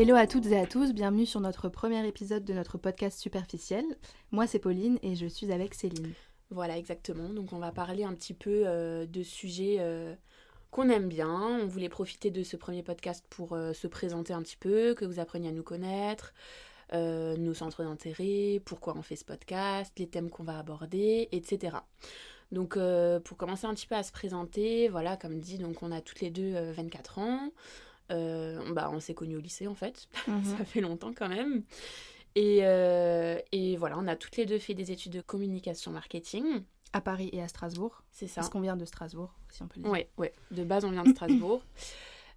Hello à toutes et à tous, bienvenue sur notre premier épisode de notre podcast superficiel. Moi c'est Pauline et je suis avec Céline. Voilà, exactement. Donc on va parler un petit peu euh, de sujets euh, qu'on aime bien. On voulait profiter de ce premier podcast pour euh, se présenter un petit peu, que vous appreniez à nous connaître, nos centres d'intérêt, pourquoi on fait ce podcast, les thèmes qu'on va aborder, etc. Donc pour commencer un petit peu à se présenter, voilà, comme dit, donc on a toutes les deux 24 ans. Bah, on s'est connus au lycée en fait, Mhm. ça fait longtemps quand même. Et, euh, et voilà, on a toutes les deux fait des études de communication marketing. À Paris et à Strasbourg. C'est ça. Parce qu'on vient de Strasbourg, si on peut le dire. Ouais, ouais. De base, on vient de Strasbourg.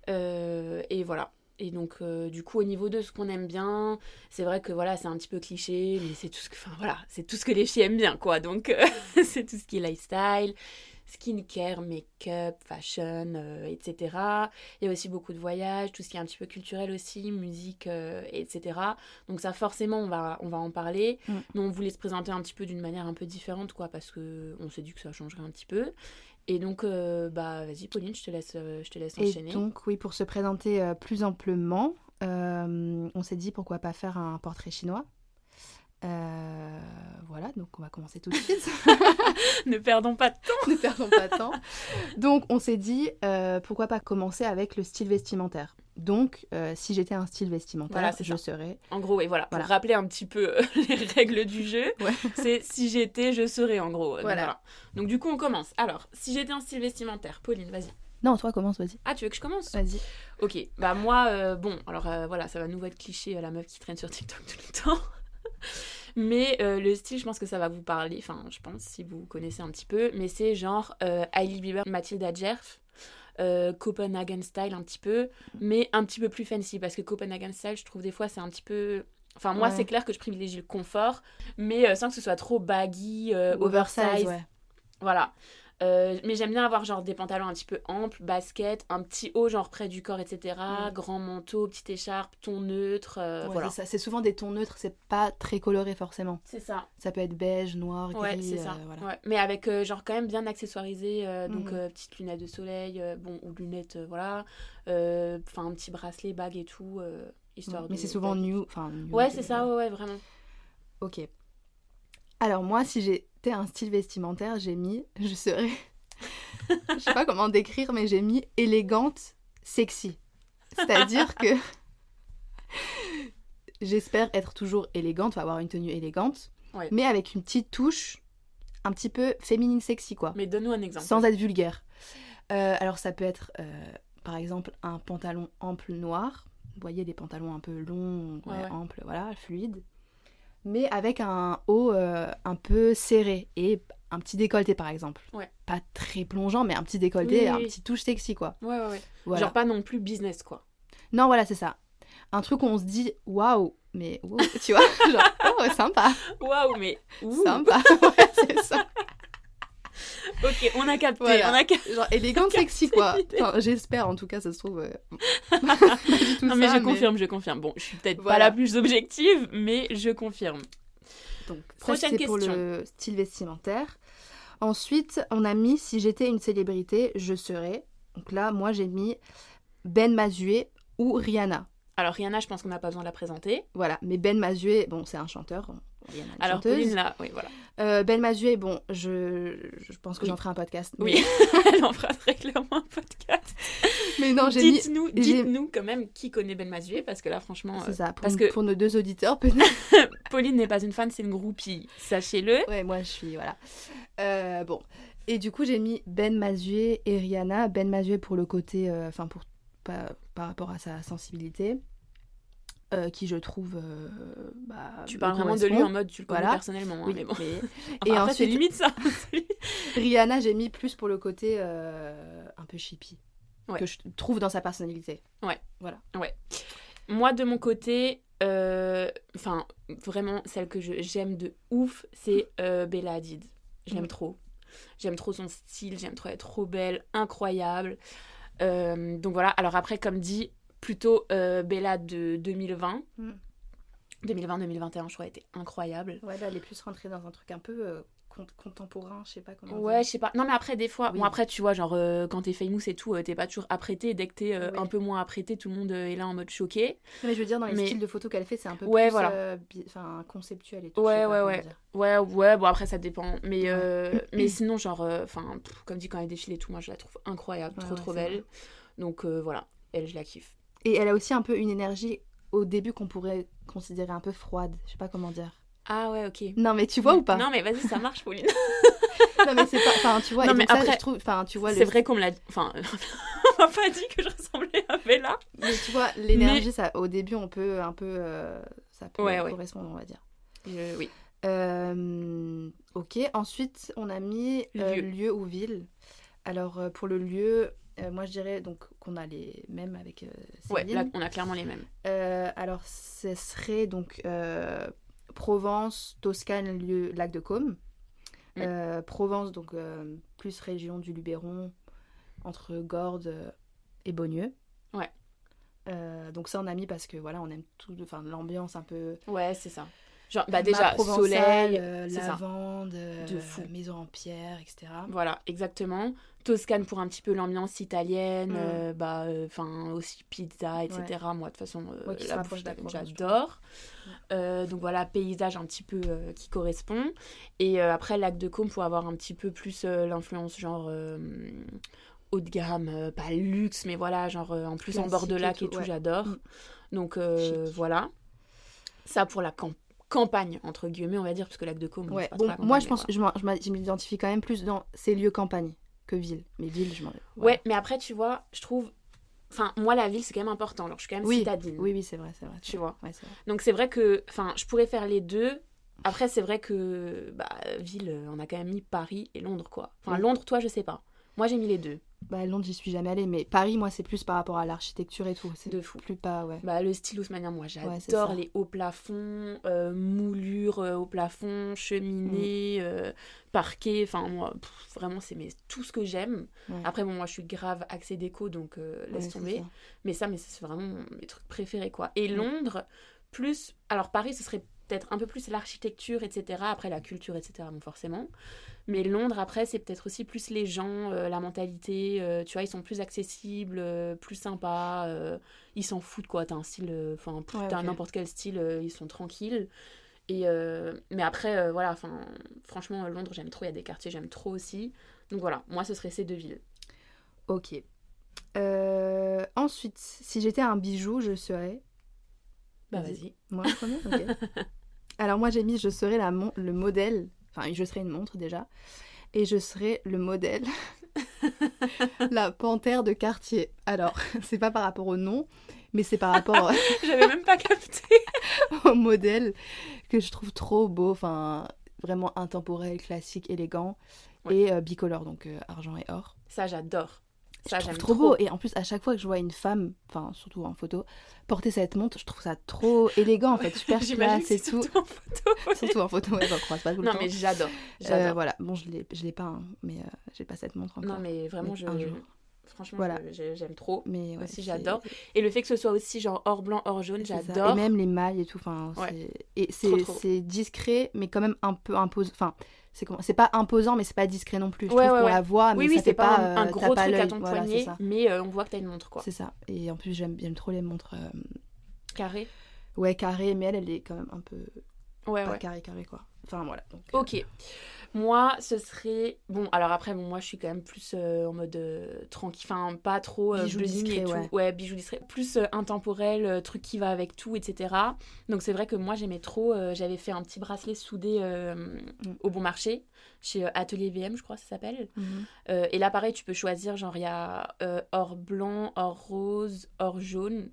Euh, et voilà. Et donc, euh, du coup, au niveau de ce qu'on aime bien, c'est vrai que voilà, c'est un petit peu cliché, mais c'est tout ce que, enfin voilà, c'est tout ce que les filles aiment bien, quoi. Donc, euh, c'est tout ce qui est lifestyle, skincare, make-up, fashion, euh, etc. Il y a aussi beaucoup de voyages, tout ce qui est un petit peu culturel aussi, musique, euh, etc. Donc ça, forcément, on va, on va en parler. Mm. Mais on voulait se présenter un petit peu d'une manière un peu différente, quoi, parce que on s'est dit que ça changerait un petit peu. Et donc, euh, bah, vas-y, Pauline, je te laisse, je te laisse Et enchaîner. donc oui, pour se présenter plus amplement, on s'est dit pourquoi pas faire un portrait chinois. Euh, voilà, donc on va commencer tout de suite. ne perdons pas de temps. ne perdons pas de temps. Donc, on s'est dit, euh, pourquoi pas commencer avec le style vestimentaire. Donc, euh, si j'étais un style vestimentaire, Voilà, je ça. serais... En gros, et voilà, Voilà. pour rappeler un petit peu les règles du jeu, Ouais. c'est si j'étais, je serais, en gros. Voilà. Donc, du coup, on commence. Alors, si j'étais un style vestimentaire, Pauline, vas-y. Non, toi, commence, vas-y. Ah, tu veux que je commence? Vas-y. Ok, bah moi, euh, bon, alors euh, voilà, ça va nous être cliché, la meuf qui traîne sur TikTok tout le temps. Mais euh, le style, je pense que ça va vous parler, enfin, je pense, si vous connaissez un petit peu. Mais c'est genre euh, Hailey Bieber, Mathilda Djerf, euh, Copenhagen Style un petit peu, mais un petit peu plus fancy, parce que Copenhagen Style, je trouve des fois, c'est un petit peu... Enfin, moi, Ouais. c'est clair que je privilégie le confort, mais euh, sans que ce soit trop baggy, euh, oversize. ouais. Voilà. Euh, mais j'aime bien avoir genre des pantalons un petit peu amples, basket, un petit haut genre près du corps, etc. Mm. Grand manteau, petite écharpe, ton neutre. euh, Ouais, voilà. c'est souvent des tons neutres, c'est pas très coloré forcément. C'est ça. Ça peut être beige, noir, gris. Ouais, c'est euh, ça. voilà. Ouais. Mais avec genre quand même bien accessoirisé. donc euh, petites lunettes de soleil, bon, ou lunettes, voilà. Enfin, un petit bracelet, bague et tout. histoire Mais de- c'est souvent new. Enfin, new, Ouais, c'est ça, ouais, vraiment. Ok. Alors moi, si un style vestimentaire, j'ai mis, je serais, je sais pas comment décrire, mais j'ai mis élégante, sexy. C'est-à-dire que j'espère être toujours élégante, avoir une tenue élégante, Ouais. mais avec une petite touche un petit peu féminine sexy, quoi, Mais donne-nous un exemple. sans être vulgaire. Euh, alors ça peut être, euh, par exemple, un pantalon ample noir. Vous voyez, des pantalons un peu longs, ouais. amples, voilà, fluides. Mais avec un haut euh, un peu serré et un petit décolleté, par exemple. Ouais. Pas très plongeant, mais un petit décolleté, Oui, un oui. petit touche sexy, quoi. Ouais, ouais, ouais. Voilà. Genre pas non plus business, quoi. Non, voilà, c'est ça. Un truc où on se dit, waouh, mais wow, tu vois, genre, oh, sympa, Waouh, mais. ouh. sympa, ouais, c'est ça. Ok, on a capté, Voilà. on a capté. Genre élégante, sexy, quoi. Enfin, j'espère, en tout cas, ça se trouve. euh, pas tout Non mais ça, je confirme, je confirme. Bon, je suis peut-être pas Voilà. la plus objective, mais je confirme. Donc, ça, Prochaine c'était pour question. le style vestimentaire. Ensuite, on a mis si j'étais une célébrité, je serais. Donc là, moi, j'ai mis Ben Mazué ou Rihanna. Alors Rihanna, je pense qu'on n'a pas besoin de la présenter. Voilà, mais Ben Mazué, bon, c'est un chanteur. Alors chanteuse. Pauline là, oui voilà. Euh, ben Mazué, bon, je, je pense que Oui. j'en ferai un podcast. Oui, elle en fera très clairement un podcast. Mais, non, j'ai. Dites-nous, dites-nous quand même qui connaît Ben Mazué, parce que là franchement, C'est euh, ça, pour, parce que- pour nos deux auditeurs, peut-être. Pauline n'est pas une fan, c'est une groupie, sachez-le. Ouais, moi je suis, voilà. Euh, bon, et du coup j'ai mis Ben Mazué et Rihanna. Ben Mazué pour le côté, euh, enfin pour par rapport à sa sensibilité, euh, qui je trouve, euh, bah, Tu parles vraiment de lui en mode tu le connais Voilà. personnellement, hein, Oui, mais bon. mais- Enfin, Et après, c'est limite ça. Rihanna j'ai mis plus pour le côté euh, un peu chippy Ouais. que je trouve dans sa personnalité. Moi, de mon côté, enfin, vraiment, celle que je- j'aime de ouf, c'est Bella Hadid. Je l'aime Mm. trop. J'aime trop son style, j'aime trop, est trop belle, incroyable. Donc voilà, alors après, comme dit, plutôt euh, Bella de 2020. Mm. 2020-2021, je crois, était incroyable. Ouais, là elle est plus rentrée dans un truc un peu euh, con- contemporain, je sais pas comment. Ouais, je sais pas. Non, mais après, des fois, Oui. bon, après, tu vois, genre, euh, quand t'es famous et tout, euh, t'es pas toujours apprêté. Dès que t'es euh, Oui. un peu moins apprêté, tout le monde est là en mode choqué. Non, mais je veux dire, dans les Mais- styles de photos qu'elle fait, c'est un peu Ouais, plus voilà. conceptuel et tout. Ouais, ouais, ouais. Ouais, ouais, bon, après, ça dépend. Mais, Ouais. mais sinon, genre, enfin, comme dit, quand elle défile et tout, moi, je la trouve incroyable, Ouais, trop, trop vrai. belle. Donc, voilà, elle, je la kiffe. Et elle a aussi un peu une énergie au début qu'on pourrait considérer un peu froide. Je sais pas comment dire. Ah, ouais, ok. Non, mais tu vois ou pas? Non, mais vas-y, ça marche, Pauline. Non, mais c'est pas. Enfin, tu vois. Non, mais ça, après, je trouve. Enfin, tu vois. C'est le- vrai qu'on me l'a Enfin, on m'a pas dit que je ressemblais à Bella. Mais tu vois, l'énergie, ça, au début, on peut un peu. euh, ça peut Ouais, ouais. correspondre, on va dire. Euh, oui. Euh, ok, ensuite on a mis euh, Lieu. lieu ou ville. Alors euh, pour le lieu, euh, moi je dirais donc qu'on a les mêmes avec euh, Ouais, Céline. là, on a clairement les mêmes. Euh, alors ce serait donc Provence, Toscane, lieu lac de Côme. Euh, Provence donc plus région du Luberon entre Gordes et Beaunieu. Ouais. Donc ça on a mis parce que voilà on aime tout, enfin l'ambiance un peu Ouais, c'est ça. Genre, bah déjà, soleil, euh, lavande, euh, De fou. maison en pierre, etc. Voilà, exactement. Toscane pour un petit peu l'ambiance italienne, Mm. euh, bah, enfin aussi pizza, etc. Moi, de toute façon, euh, Ouais, la bouffe j'adore. Euh, donc voilà, paysage un petit peu euh, qui correspond. Et euh, après, lac de Côme pour avoir un petit peu plus euh, l'influence genre euh, haut de gamme, euh, pas luxe, mais voilà, genre euh, en plus en bord de lac et tout, tout, ouais. j'adore. Mm. Donc euh, voilà. Ça pour la camp- campagne, entre guillemets, on va dire, parce que lac de Ouais. pas Bon, trop moi, je pense, voilà. je m'identifie quand même plus dans ces lieux campagne que ville. Mais ville, je m'en. Ouais, mais après, tu vois, je trouve. Enfin, moi, la ville, c'est quand même important. Alors, je suis quand même Oui. citadine. Oui, oui, c'est vrai, c'est vrai. Tu vois. Ouais, vrai. Donc, c'est vrai que. Enfin, je pourrais faire les deux. Après, c'est vrai que. Bah, ville, on a quand même mis Paris et Londres, quoi. Enfin, Oui. Londres, toi, je sais pas. Moi, j'ai mis les deux. Bah, Londres, j'y suis jamais allée, mais Paris, moi, c'est plus par rapport à l'architecture et tout. C'est De fou. plus pas, ouais. Bah, le style Haussmannien, moi, j'adore les hauts plafonds, euh, moulures euh, au plafond, cheminée, euh, parquet. Enfin, moi, pff, vraiment, c'est tout ce que j'aime. Ouais. Après, bon, moi, je suis grave axée déco, donc euh, laisse Ouais, tomber. ça. Mais ça, mais c'est vraiment mes trucs préférés, quoi. Et Mm. Londres, plus... Alors, Paris, ce serait peut-être un peu plus l'architecture, etc. Après, la culture, etc., bon, forcément. Mais Londres, après, c'est peut-être aussi plus les gens, euh, la mentalité. euh, tu vois, ils sont plus accessibles, euh, plus sympas. ils s'en foutent, quoi. T'as un style... Enfin, Ouais, n'importe quel style, ils sont tranquilles. Et mais après, voilà, enfin, franchement, Londres, j'aime trop. Il y a des quartiers, j'aime trop aussi. Donc voilà, moi, ce serait ces deux villes. Ok. Ensuite, si j'étais un bijou, je serais. Bah, Vas-y. vas-y. Moi, Ok. Alors, moi, j'ai mis je serais la mon- le modèle. Enfin, je serais une montre déjà. Et je serais le modèle. la panthère de quartier. Alors, c'est pas par rapport au nom, mais c'est par rapport J'avais même pas capté. au modèle que je trouve trop beau. Enfin, vraiment intemporel, classique, élégant. Ouais. Et euh, bicolore, donc euh, argent et or. Ça, j'adore. Ça, je trouve j'aime trop, beau. Et en plus, à chaque fois que je vois une femme, enfin, surtout en photo, porter cette montre, je trouve ça trop élégant, en fait, super classe et c'est tout. surtout en photo. Surtout en photo, ouais, j'en croise pas tout le Non, temps. mais j'adore. Euh, J'adore. voilà, bon, je l'ai, je l'ai pas, hein, mais euh, j'ai pas cette montre encore. non, mais vraiment, Mais je. Franchement, Voilà. j'aime trop. Mais ouais, aussi, j'adore. Et le fait que ce soit aussi genre or blanc, or jaune, j'adore. Et même les mailles et tout, enfin, Ouais. Et Trop, c'est, trop. c'est discret, mais quand même un peu imposant. Enfin, c'est, comment... c'est pas imposant, mais c'est pas discret non plus. Je Ouais, trouve ouais, qu'on ouais. la voit, mais oui, ça oui, fait c'est pas, un, euh, gros pas truc à ton Voilà, poignet, mais euh, on voit que t'as une montre, quoi. C'est ça. Et en plus, j'aime, trop les montres, euh, Carré. ouais, carrées, mais elle, elle est quand même un peu Ouais, pas ouais. carré, carré, quoi. Enfin, voilà. Donc, Ok. Moi, ce serait. Bon, alors après, bon, moi, je suis quand même plus euh, en mode euh, tranquille. Enfin, pas trop euh, Bijoux bling et tout. ouais. bijoux discrets. Plus euh, intemporel, euh, truc qui va avec tout, etc. Donc, c'est vrai que moi, j'aimais trop. J'avais fait un petit bracelet soudé Mm. au bon marché, chez Atelier VM, je crois que ça s'appelle. mhm. Euh, et là, pareil, tu peux choisir, genre, il y a or blanc, or rose, or jaune.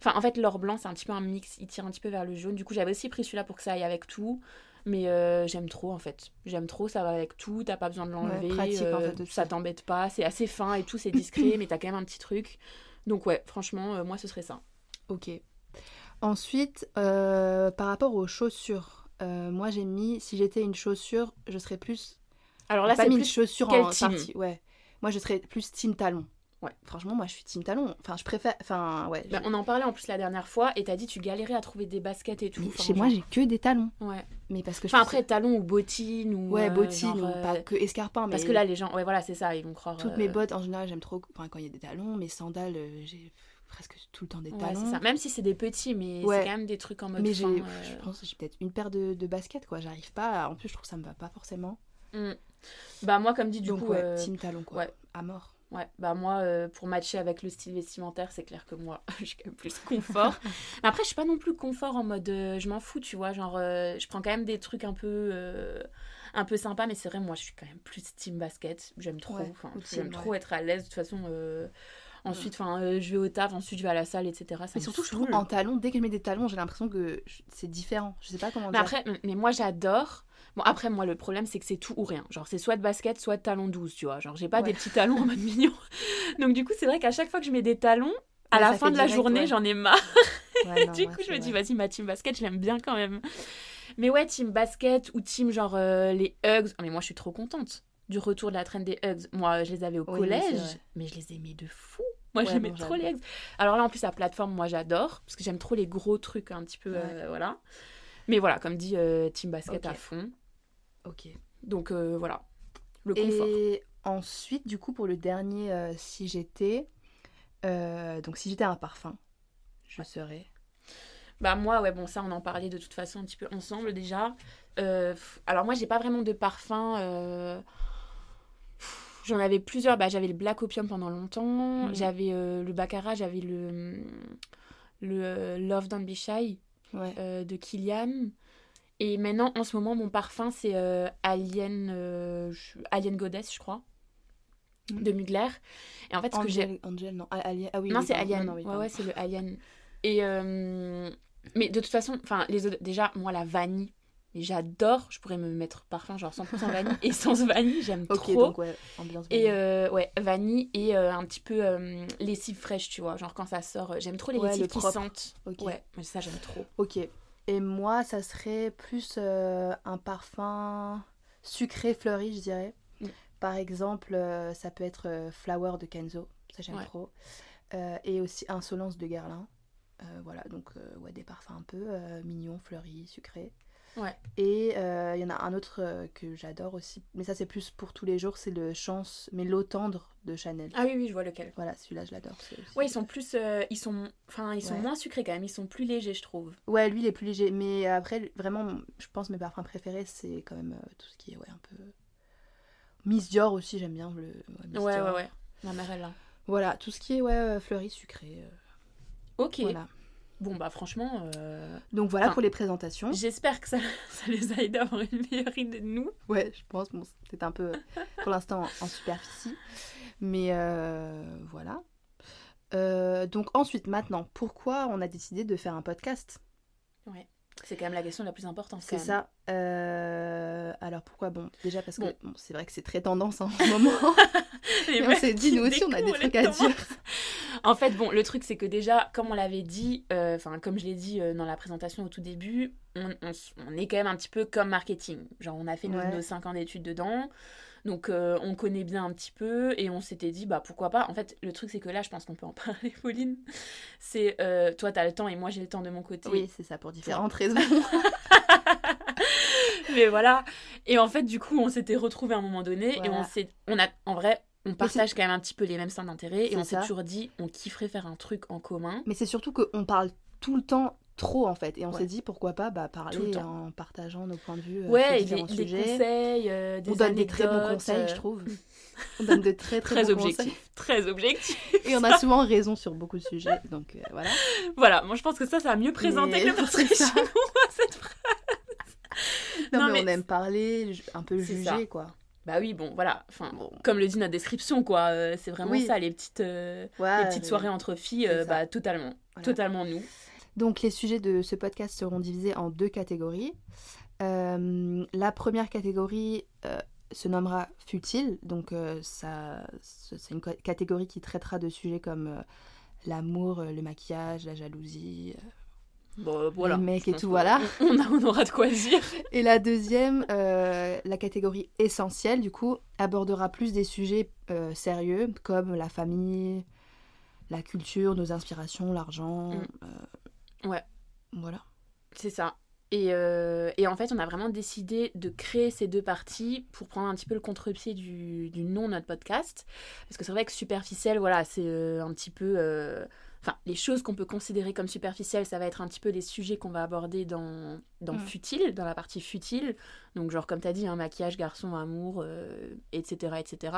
Enfin, en fait, l'or blanc, c'est un petit peu un mix, il tire un petit peu vers le jaune. Du coup, j'avais aussi pris celui-là pour que ça aille avec tout. Mais euh, j'aime trop, en fait. J'aime trop, ça va avec tout, t'as pas besoin de l'enlever. pratique, en euh, fait, aussi. ça t'embête pas, c'est assez fin et tout, c'est discret, mais t'as quand même un petit truc. Donc, ouais, franchement, euh, moi, ce serait ça. Ok. Ensuite, euh, par rapport aux chaussures, euh, moi j'ai mis, si j'étais une chaussure, je serais plus. Alors là, pas c'est mis plus chaussure quel en team partie, ouais. Moi je serais plus team talon. Ouais, franchement, moi je suis team talon. Enfin, je préfère. Enfin, ouais. Bah, on en parlait en plus la dernière fois et t'as dit tu galérais à trouver des baskets et tout. Mais Enfin, chez moi, j'ai que des talons. Ouais. Mais parce que je Enfin, après, talons ou bottines ou. Ouais, euh, bottines genre, ou euh, pas que escarpins. Mais Parce que là, les gens. Ouais, voilà, c'est ça, ils vont croire. toutes euh, mes bottes, en général, j'aime trop. Enfin, quand il y a des talons, mes sandales, euh, j'ai presque tout le temps des Ouais, talons. c'est ça. Même si c'est des petits, mais Ouais. c'est quand même des trucs en mode. Mais j'ai, euh, je pense que j'ai peut-être une paire de, de baskets, quoi. J'arrive pas. à- En plus, je trouve que ça me va pas forcément. hmm. Bah, moi, comme dit, du Donc, coup. ouais, euh, team talon, quoi. ouais. À mort. Ouais, bah moi, euh, pour matcher avec le style vestimentaire, c'est clair que moi, je suis quand même plus confort. Mais après, je suis pas non plus confort en mode euh, je m'en fous, tu vois. Genre, euh, je prends quand même des trucs un peu, un peu sympas, mais c'est vrai, moi, je suis quand même plus team basket. J'aime trop. Ouais, Enfin, j'aime trop être à l'aise. De toute façon, ensuite, enfin, euh, je vais au taf, ensuite, je vais à la salle, etc. Ça Mais surtout, je trouve en talons, dès que je mets des talons, j'ai l'impression que c'est différent. Je sais pas comment Mais dire. après, mais moi, j'adore. Bon, après, moi, le problème, c'est que c'est tout ou rien. Genre, c'est soit de basket, soit de talons 12, tu vois. Genre, j'ai pas Ouais. des petits talons en mode mignon. Donc, du coup, c'est vrai qu'à chaque fois que je mets des talons, à Ouais, la fin de la journée, ouais. j'en ai marre. Ouais, non, du coup, je me dis, vas-y, ma team basket, je l'aime bien quand même. Mais ouais, team basket ou team genre euh, les Hugs. Ah, mais moi, je suis trop contente du retour de la traîne des Hugs. Moi, je les avais au Oui, collège, mais je les aimais de fou. Moi, j'aimais bon, trop les Hugs. Alors là, en plus, la plateforme, moi, j'adore. Parce que j'aime trop les gros trucs, un petit peu. Euh, voilà. Mais voilà, comme dit, euh, team basket à fond. Ok. Donc euh, voilà, le confort. Et ensuite, du coup, pour le dernier, euh, si j'étais. euh, donc, si j'étais un parfum, je Ouais. serais. Bah moi, ouais, bon, ça, on en parlait de toute façon un petit peu ensemble déjà. Alors moi, j'ai pas vraiment de parfum. J'en avais plusieurs. Bah, j'avais le Black Opium pendant longtemps. Mhm. J'avais le Baccarat, j'avais le, le Love Don't Be Shy Ouais. de Kilian. Et maintenant, en ce moment, mon parfum, c'est euh, Alien, euh, Alien Goddess, je crois, Mhm. de Mugler. Et en fait, ce que j'ai... Angel, non. Alien- ah oui, non, oui, c'est. Alien. Non, oui, ouais, ouais, c'est le Alien. Et euh, mais de toute façon, enfin, les déjà, moi, la vanille, j'adore. Je pourrais me mettre parfum genre 100% vanille, essence vanille, j'aime Ok, trop. donc ouais, ambiance. Et vanille. euh, ouais, vanille et euh, un petit peu euh, lessive fraîche, tu vois. Genre quand ça sort, j'aime trop les Ouais, lessives le qui sentent. Ok. Ouais, mais ça j'aime trop. Ok. Et moi, ça serait plus euh, un parfum sucré fleuri, je dirais. Mm. Par exemple, euh, ça peut être euh, Flower de Kenzo. Ça, j'aime Ouais. trop. Et aussi Insolence de Guerlain. Euh, voilà, donc ouais, des parfums un peu mignons, fleuris, sucrés. Ouais. Et euh, il y en a un autre euh, que j'adore aussi, mais ça c'est plus pour tous les jours, c'est le Chance, mais l'eau tendre de Chanel. Ah oui, oui, je vois lequel. Voilà, celui-là je l'adore. Ouais, ils sont plus, euh, ils sont, enfin, ils sont Ouais. moins sucrés quand même. Ils sont plus légers, je trouve. Ouais, lui il est plus léger, mais après vraiment, je pense mes parfums préférés c'est quand même euh, tout ce qui est ouais un peu Miss Dior aussi j'aime bien le ouais, Miss Ouais, Dior. ouais, ouais. Ma mère elle là. Voilà, tout ce qui est ouais euh, fleuri sucré. euh, Ok. Voilà. Bon bah franchement, euh, Donc voilà Enfin, pour les présentations. j'espère que ça, ça les a aidés à avoir une meilleure idée de nous. Ouais, je pense bon, c'était un peu pour l'instant en, en superficie, mais euh, voilà. Euh, donc ensuite, maintenant, pourquoi on a décidé de faire un podcast? C'est quand même la question la plus importante. C'est ça. Euh, alors pourquoi? Bon, déjà parce que Bon. bon, c'est vrai que c'est très tendance hein, en ce moment. Et on s'est dit, nous aussi, on a des trucs à dire. En fait, bon, le truc, c'est que déjà, comme on l'avait dit, euh, enfin, comme je l'ai dit euh, dans la présentation au tout début, on, on s- on est quand même un petit peu comme marketing. Genre, on a fait nos, Ouais. nos 5 ans d'études dedans. Donc, euh, on connaît bien un petit peu et on s'était dit, bah pourquoi pas. En fait, le truc, c'est que là, je pense qu'on peut en parler, Pauline. C'est toi, t'as le temps et moi, j'ai le temps de mon côté. Oui, c'est ça, pour différentes raisons. Mais voilà. Et en fait, du coup, on s'était retrouvés à un moment donné et on s'est. On a, en vrai, on partage quand même un petit peu les mêmes centres d'intérêt et on s'est toujours dit, on kifferait faire un truc en commun. Mais c'est surtout qu'on parle tout le temps trop en fait. Et on Ouais. s'est dit pourquoi pas bah, parler en partageant nos points de vue euh, Ouais, sur et des, différents des sujets. conseils, euh, des on donne des très bons conseils, je euh, trouve. On donne de très très, Très bons objectif. Très objectif. conseils. Et on a souvent raison sur beaucoup de sujets. Donc euh, voilà. Voilà, moi je pense que ça, ça a mieux présenté Mais que le portrait cette phrase. Non, Non, mais, mais on aime parler, un peu juger quoi. Bah oui, bon, voilà. Enfin, Bon. comme le dit notre description, quoi. euh, c'est vraiment Oui. ça, les petites, euh, Ouais, les petites soirées entre filles, euh, bah totalement. Voilà. Totalement nous. Donc les sujets de ce podcast seront divisés en deux catégories. La première catégorie se nommera futile, donc ça, c'est une catégorie qui traitera de sujets comme l'amour, le maquillage, la jalousie, Bon, voilà. les mecs je et tout, voilà. On, a- on aura de quoi dire. Et la deuxième, euh, la catégorie essentielle, du coup, abordera plus des sujets euh, sérieux comme la famille, la culture, nos inspirations, l'argent. Mm. euh, Ouais. Voilà. C'est ça. Et, euh, et en fait, on a vraiment décidé de créer ces deux parties pour prendre un petit peu le contre-pied du, du nom de notre podcast. Parce que c'est vrai que superficiel, voilà, c'est euh, un petit peu. Enfin, les choses qu'on peut considérer comme superficielles, ça va être un petit peu les sujets qu'on va aborder dans, dans Mm. futile, dans la partie futile. Donc, genre, comme tu as dit, un maquillage, garçon, amour, euh, etc., etc.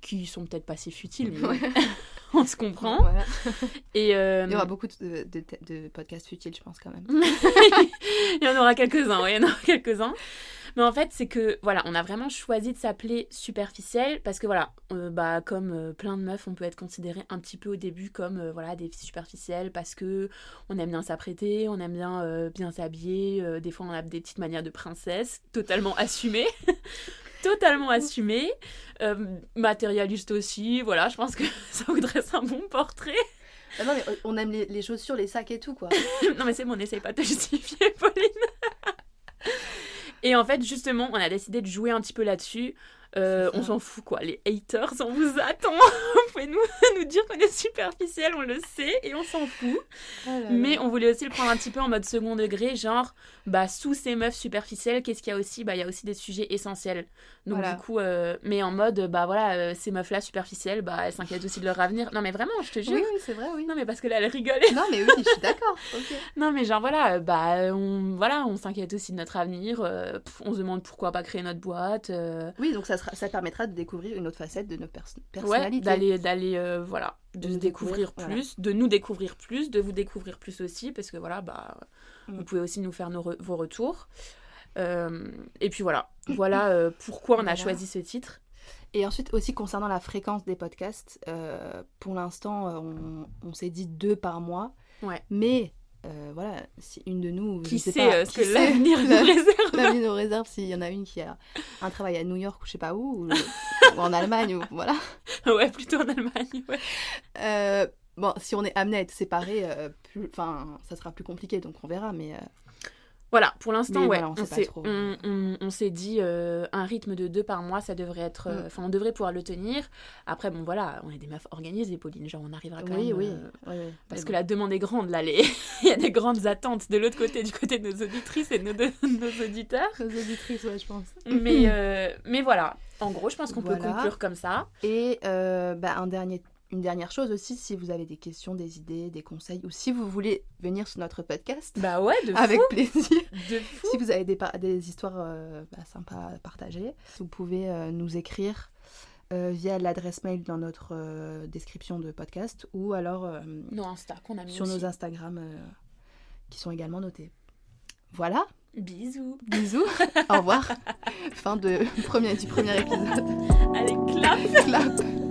Qui sont peut-être pas si futiles, mais Ouais. on se comprend. Voilà. Et, euh, Il y aura beaucoup de, de- de podcasts futiles, je pense, quand même. il y en aura quelques-uns, oui, il y en aura quelques-uns. Mais en fait, c'est que, voilà, on a vraiment choisi de s'appeler superficiel parce que, voilà, euh, bah, comme euh, plein de meufs, on peut être considéré un petit peu au début comme, euh, voilà, des filles superficielles parce que on aime bien s'apprêter, on aime bien bien s'habiller, des fois on a des petites manières de princesse, totalement assumées. totalement assumées. Matérialiste aussi, voilà, je pense que ça vous dresse un bon portrait. Ah non, mais on aime les, les chaussures, les sacs et tout, quoi. non mais c'est bon, n'essaye pas de te justifier, Pauline. Et en fait, justement, on a décidé de jouer un petit peu là-dessus. Euh, on s'en fout quoi, les haters, on vous attend. vous pouvez nous, nous dire qu'on est superficiel, on le sait et on s'en fout. Mais on voulait aussi le prendre un petit peu en mode second degré, genre, bah, sous ces meufs superficielles, qu'est-ce qu'il y a aussi? Bah, il y a aussi des sujets essentiels. Donc, Voilà. du coup, euh, mais en mode, bah voilà, euh, ces meufs-là superficielles, bah, elles s'inquiètent aussi de leur avenir. Non, mais vraiment, je te jure. Oui, oui, c'est vrai, oui. Non, mais parce que là, elle rigole. Non, mais oui, je suis d'accord. Non, mais genre voilà, bah on voilà, on s'inquiète aussi de notre avenir. pff, on se demande pourquoi pas créer notre boîte. Oui, donc ça, ça permettra de découvrir une autre facette de notre ouais, personnalité. d'aller d'aller euh, voilà, de, De se nous découvrir, découvrir, plus, de nous découvrir plus, de vous découvrir plus aussi, parce que voilà, bah Mm. vous pouvez aussi nous faire nos re- vos retours. Euh, et puis voilà, voilà euh, pourquoi on a Voilà. choisi ce titre. Et ensuite, aussi concernant la fréquence des podcasts, pour l'instant, on, on s'est dit deux par mois. Ouais. Mais euh, voilà, si une de nous. Qui sait pas, ce qui que l'avenir nous réserve L'avenir nous réserve s'il y en a une qui a un travail à New York ou je sais pas où, ou, ou en Allemagne, ou voilà. Ouais, plutôt en Allemagne. Ouais. Euh, bon, si on est amené à être séparés, euh, plus- enfin, ça sera plus compliqué, donc on verra. Mais Voilà, pour l'instant, Mais ouais, voilà, on s'est trop. on, on- on s'est dit euh, un rythme de deux par mois, ça devrait être, euh, Mm. enfin, on devrait pouvoir le tenir. Après, bon, voilà, on est des meufs organisées, Pauline, genre on arrivera quand oui, même. oui, euh, oui, oui. parce que la demande est grande, là, les... il y a des grandes attentes de l'autre côté, du côté de nos auditrices et de nos, de nos auditeurs. Nos auditrices, ouais, je pense. Mais, euh, mais voilà, en gros, je pense qu'on peut conclure comme ça. Et bah, un dernier, une dernière chose aussi, si vous avez des questions, des idées, des conseils, ou si vous voulez venir sur notre podcast, Bah ouais, de avec fou, plaisir. de fou. Si vous avez des, histoires euh, bah, sympas à partager, vous pouvez euh, nous écrire euh, via l'adresse mail dans notre description de podcast ou alors Non, Insta qu'on a mis sur aussi. nos Instagram qui sont également notés. Voilà, Bisous. bisous, au revoir. Fin de premier, du premier épisode. Allez, clap Clap.